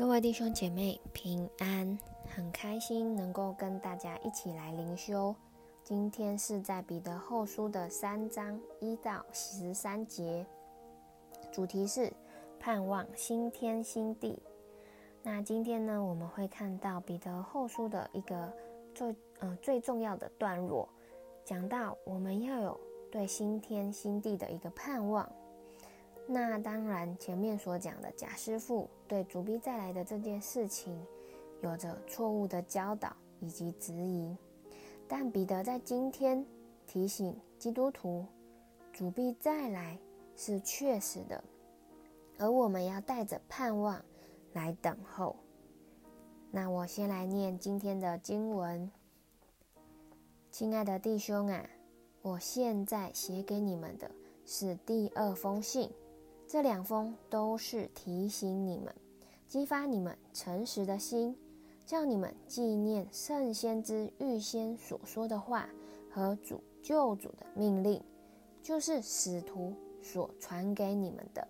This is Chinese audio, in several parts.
各位弟兄姐妹平安，很开心能够跟大家一起来灵修。今天是在彼得后书的三章一到十三节，主题是盼望新天新地。那今天呢，我们会看到彼得后书的一个最呃最重要的段落，讲到我们要有对新天新地的一个盼望。那当然，前面所讲的假师傅对主必再来的这件事情，有着错误的教导以及质疑。但彼得在今天提醒基督徒，主必再来是确实的，而我们要带着盼望来等候。那我先来念今天的经文。亲爱的弟兄啊，我现在写给你们的是第二封信。这两封都是提醒你们，激发你们诚实的心，叫你们纪念圣先知预先所说的话和主救主的命令，就是使徒所传给你们的。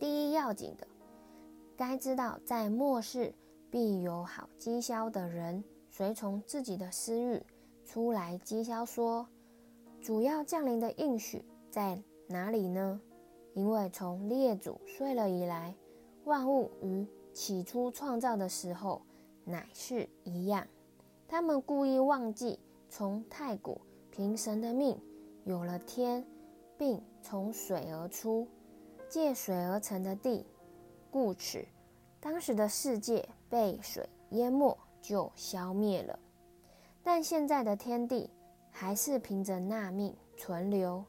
第一要紧的，该知道在末世必有好讥诮的人，随从自己的私欲出来讥诮说：“主要降临的应许在哪里呢？”因为从列祖睡了以来，万物与起初创造的时候乃是一样。他们故意忘记从太古凭神的命有了天，并从水而出，借水而成的地，故此当时的世界被水淹没就消灭了。但现在的天地还是凭着那命存留。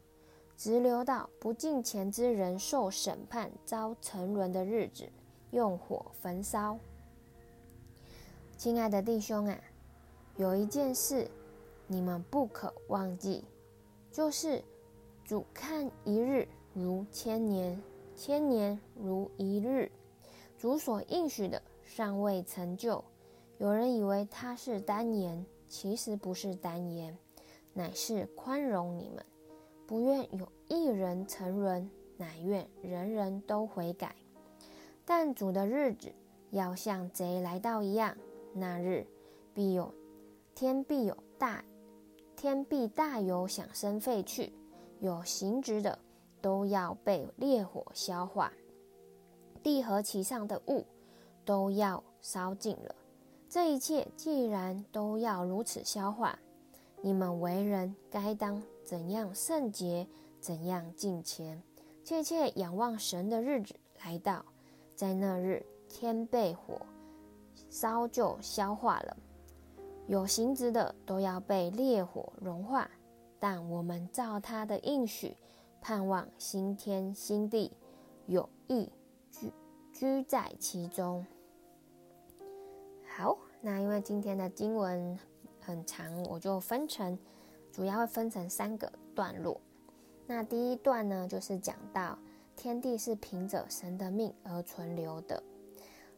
直留到不敬虔之人受审判、遭沉沦的日子，用火焚烧。亲爱的弟兄啊，有一件事你们不可忘记，就是主看一日如千年，千年如一日。主所应许的尚未成就，有人以为他是单言，其实不是单言，乃是宽容你们。不愿有一人沉沦，乃愿人人都悔改。但主的日子要像贼来到一样，那日必有天必有大天必大有响声废去，有形质的都要被烈火消化，地和其上的物都要烧尽了。这一切既然都要如此消化，你们为人该当。怎样圣洁，怎样敬虔，切切仰望神的日子来到，在那日天被火烧就消化了，有形质的都要被烈火融化。但我们照他的应许，盼望新天新地，有意居居在其中。好，那因为今天的经文很长，我就分成。主要会分成三个段落。那第一段呢，就是讲到天地是凭着神的命而存留的。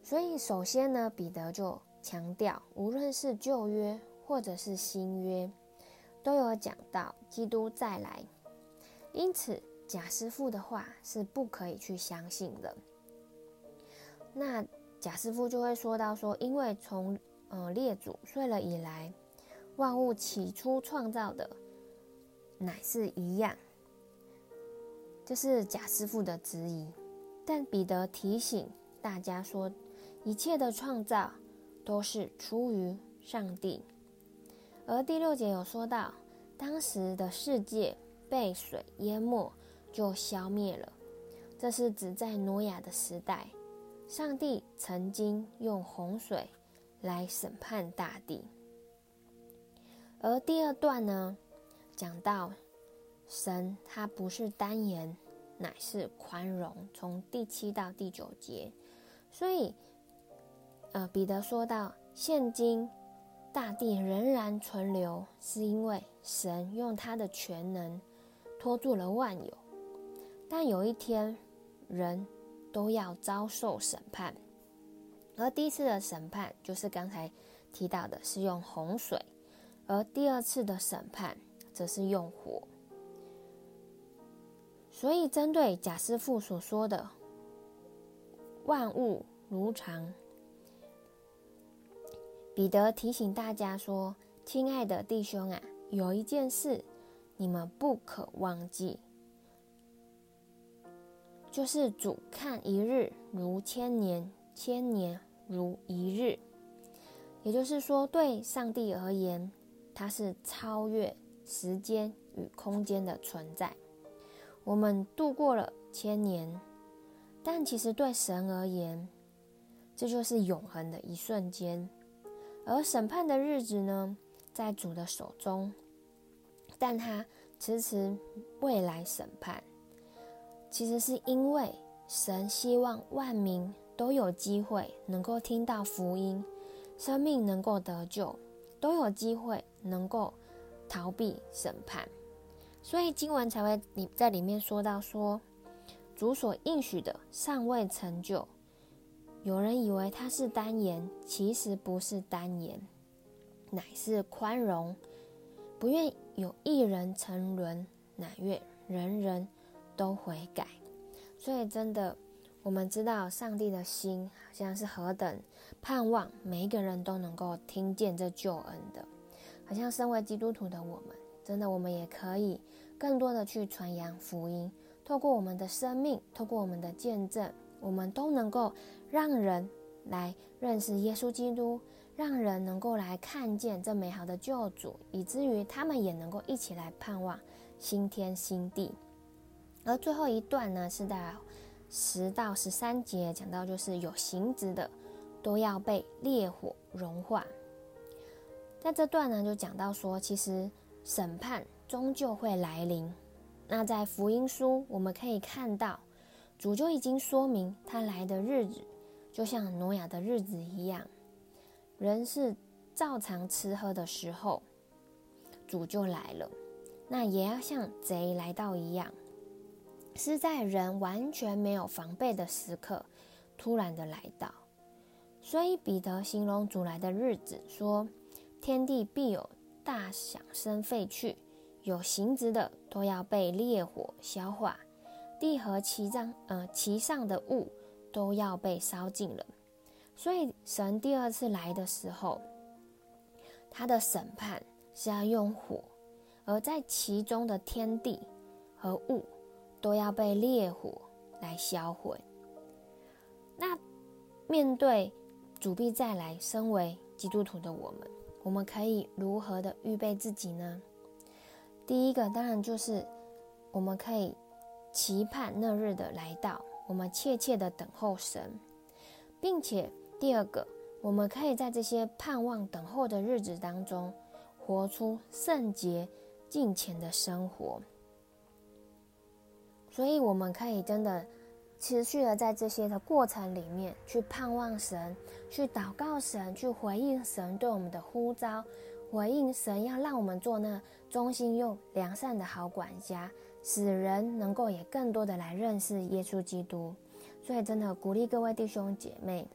所以首先呢，彼得就强调，无论是旧约或者是新约，都有讲到基督再来。因此，贾师傅的话是不可以去相信的。那贾师傅就会说到说，因为从呃列祖睡了以来。万物起初创造的乃是一样，这是贾师傅的质疑。但彼得提醒大家说，一切的创造都是出于上帝。而第六节有说到，当时的世界被水淹没就消灭了，这是指在挪亚的时代，上帝曾经用洪水来审判大地。而第二段呢，讲到神他不是单言，乃是宽容，从第七到第九节。所以，呃，彼得说到，现今大地仍然存留，是因为神用他的全能托住了万有。但有一天，人都要遭受审判，而第一次的审判就是刚才提到的，是用洪水。而第二次的审判则是用火，所以针对贾师傅所说的万物如常。彼得提醒大家说：“亲爱的弟兄啊，有一件事你们不可忘记，就是主看一日如千年，千年如一日。也就是说，对上帝而言，它是超越时间与空间的存在。我们度过了千年，但其实对神而言，这就是永恒的一瞬间。”而审判的日子呢，在主的手中，但他迟迟未来审判，其实是因为神希望万民都有机会能够听到福音，生命能够得救，都有机会能够逃避审判，所以经文才会里在里面说到说，主所应许的尚未成就。有人以为他是单言，其实不是单言，乃是宽容，不愿有一人沉沦，乃愿人人都悔改。所以，真的，我们知道上帝的心好像是何等盼望每一个人都能够听见这救恩的。好像身为基督徒的我们，真的，我们也可以更多的去传扬福音，透过我们的生命，透过我们的见证，我们都能够。让人来认识耶稣基督，让人能够来看见这美好的救主，以至于他们也能够一起来盼望新天新地。而最后一段呢，是在十到十三节讲到，就是有形质的都要被烈火融化。在这段呢，就讲到说，其实审判终究会来临。那在福音书，我们可以看到，主就已经说明他来的日子。就像挪亚的日子一样，人是照常吃喝的时候，主就来了。那也要像贼来到一样，是在人完全没有防备的时刻，突然的来到。所以彼得形容主来的日子说：“天地必有大响声废去，有形质的都要被烈火消化，地和其上呃其上的物。”都要被烧尽了，所以神第二次来的时候，他的审判是要用火，而在其中的天地和物都要被烈火来销毁。那面对主必再来，身为基督徒的我们，我们可以如何的预备自己呢？第一个当然就是我们可以期盼那日的来到。我们切切的等候神，并且第二个，我们可以在这些盼望等候的日子当中，活出圣洁敬虔的生活。所以，我们可以真的持续的在这些的过程里面去盼望神，去祷告神，去回应神对我们的呼召，回应神要让我们做那忠心又良善的好管家。使人能够也更多的来认识耶稣基督，所以真的鼓励各位弟兄姐妹，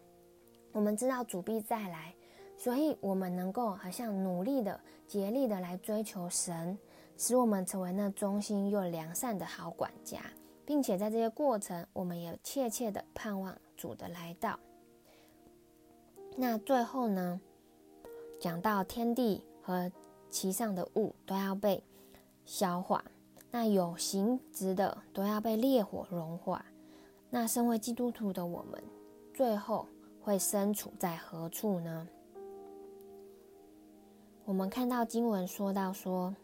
我们知道主必再来，所以我们能够好像努力的、竭力的来追求神，使我们成为那忠心又良善的好管家，并且在这些过程，我们也切切的盼望主的来到。那最后呢，讲到天地和其上的物都要被消化。那有形质的都要被烈火融化。那身为基督徒的我们，最后会身处在何处呢？我们看到经文说到说，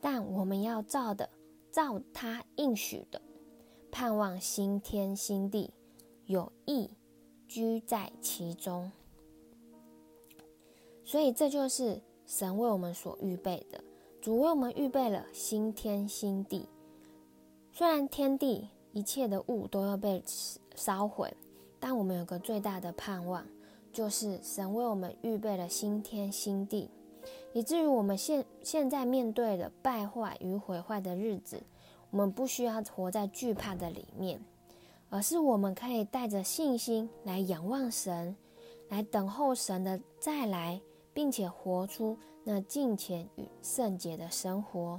但我们要照的，照他应许的，盼望新天新地，有意居在其中。所以这就是神为我们所预备的。主为我们预备了新天新地，虽然天地一切的物都要被烧毁，但我们有个最大的盼望，就是神为我们预备了新天新地，以至于我们现现在面对的败坏与毁坏的日子，我们不需要活在惧怕的里面，而是我们可以带着信心来仰望神，来等候神的再来，并且活出。那敬虔与圣洁的生活。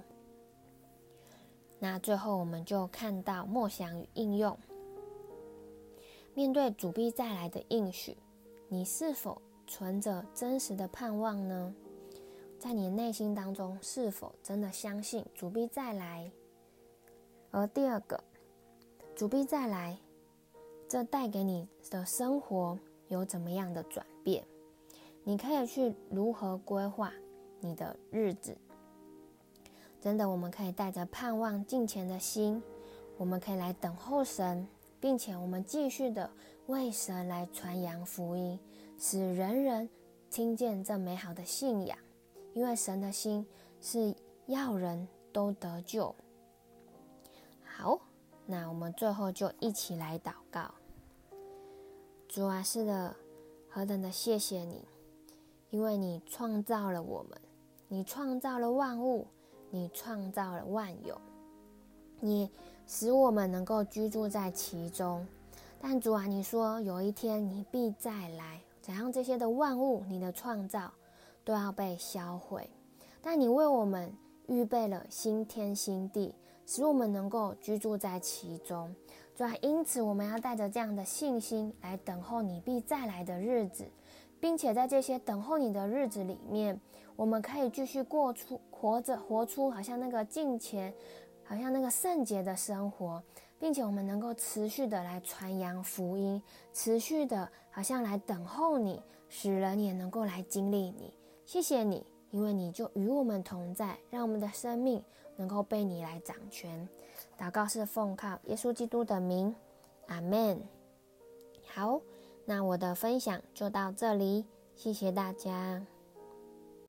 那最后，我们就看到默想与应用。面对主必再来的应许，你是否存着真实的盼望呢？在你内心当中，是否真的相信主必再来？而第二个，主必再来，这带给你的生活有怎么样的转变？你可以去如何规划你的日子？真的，我们可以带着盼望敬虔的心，我们可以来等候神。并且我们继续的为神来传扬福音，使人人听见这美好的信仰。因为神的心是要人都得救。好，那我们最后就一起来祷告。主啊，是的，何等的谢谢你，因为你创造了我们，你创造了万物，你创造了万有，你。使我们能够居住在其中，但主啊，你说有一天你必再来，怎样这些的万物，你的创造都要被销毁，但你为我们预备了新天新地，使我们能够居住在其中。主啊，因此我们要带着这样的信心来等候你必再来的日子，并且在这些等候你的日子里面，我们可以继续过出活着，活出好像那个敬虔。好像那个圣洁的生活，并且我们能够持续的来传扬福音，持续的好像来等候你，使人也能够来经历你。谢谢你，因为你就与我们同在，让我们的生命能够被你来掌权。祷告是奉靠耶稣基督的名，阿门。好，那我的分享就到这里，谢谢大家。